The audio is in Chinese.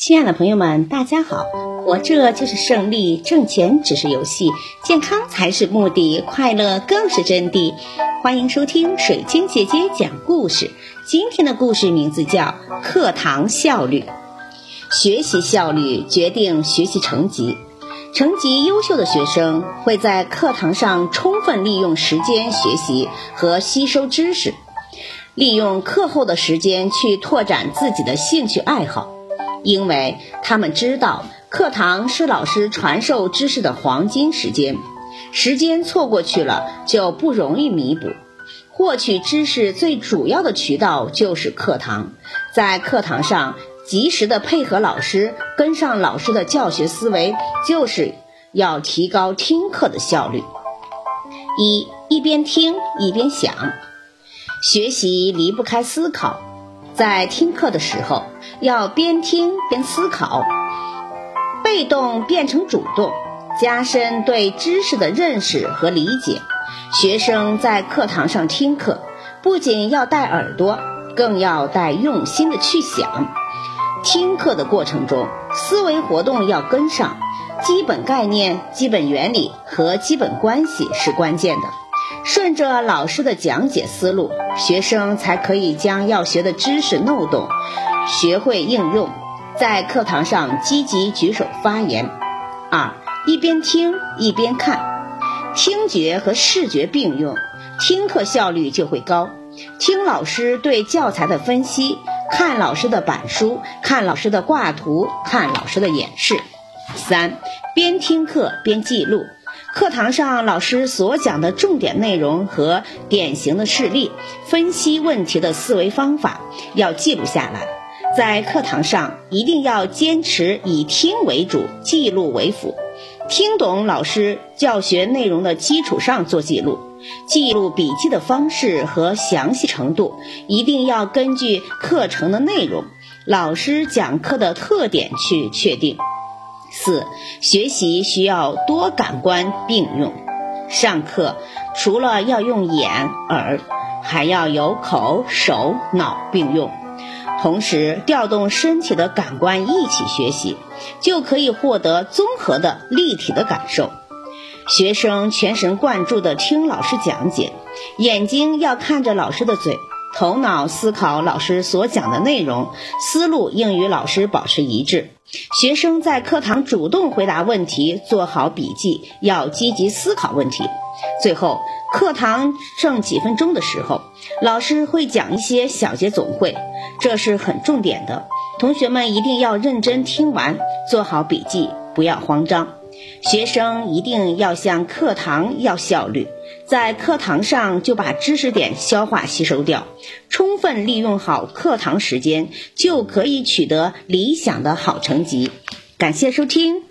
亲爱的朋友们，大家好！活着就是胜利，挣钱只是游戏，健康才是目的，快乐更是真谛。欢迎收听水晶姐姐讲故事。今天的故事名字叫《课堂效率》。学习效率决定学习成绩，成绩优秀的学生会在课堂上充分利用时间学习和吸收知识，利用课后的时间去拓展自己的兴趣爱好。因为他们知道课堂是老师传授知识的黄金时间，时间错过去了就不容易弥补。获取知识最主要的渠道就是课堂，在课堂上及时的配合老师，跟上老师的教学思维，就是要提高听课的效率。一一边听一边想，学习离不开思考。在听课的时候，要边听边思考，被动变成主动，加深对知识的认识和理解。学生在课堂上听课，不仅要带耳朵，更要带用心的去想。听课的过程中，思维活动要跟上，基本概念、基本原理和基本关系是关键的。顺着老师的讲解思路，学生才可以将要学的知识弄懂学会应用，在课堂上积极举手发言。二，一边听一边看，听觉和视觉并用，听课效率就会高。听老师对教材的分析，看老师的板书，看老师的挂图，看老师的演示。三，边听课边记录。课堂上老师所讲的重点内容和典型的事例，分析问题的思维方法要记录下来。在课堂上一定要坚持以听为主，记录为辅。听懂老师教学内容的基础上做记录，记录笔记的方式和详细程度一定要根据课程的内容、老师讲课的特点去确定。四、学习需要多感官并用。上课除了要用眼、耳，还要有口、手、脑并用，同时调动身体的感官一起学习，就可以获得综合的立体的感受。学生全神贯注地听老师讲解，眼睛要看着老师的嘴。头脑思考老师所讲的内容，思路应与老师保持一致。学生在课堂主动回答问题，做好笔记，要积极思考问题。最后，课堂剩几分钟的时候，老师会讲一些小节总会，这是很重点的。同学们一定要认真听完，做好笔记，不要慌张。学生一定要向课堂要效率，在课堂上就把知识点消化吸收掉，充分利用好课堂时间，就可以取得理想的好成绩。感谢收听。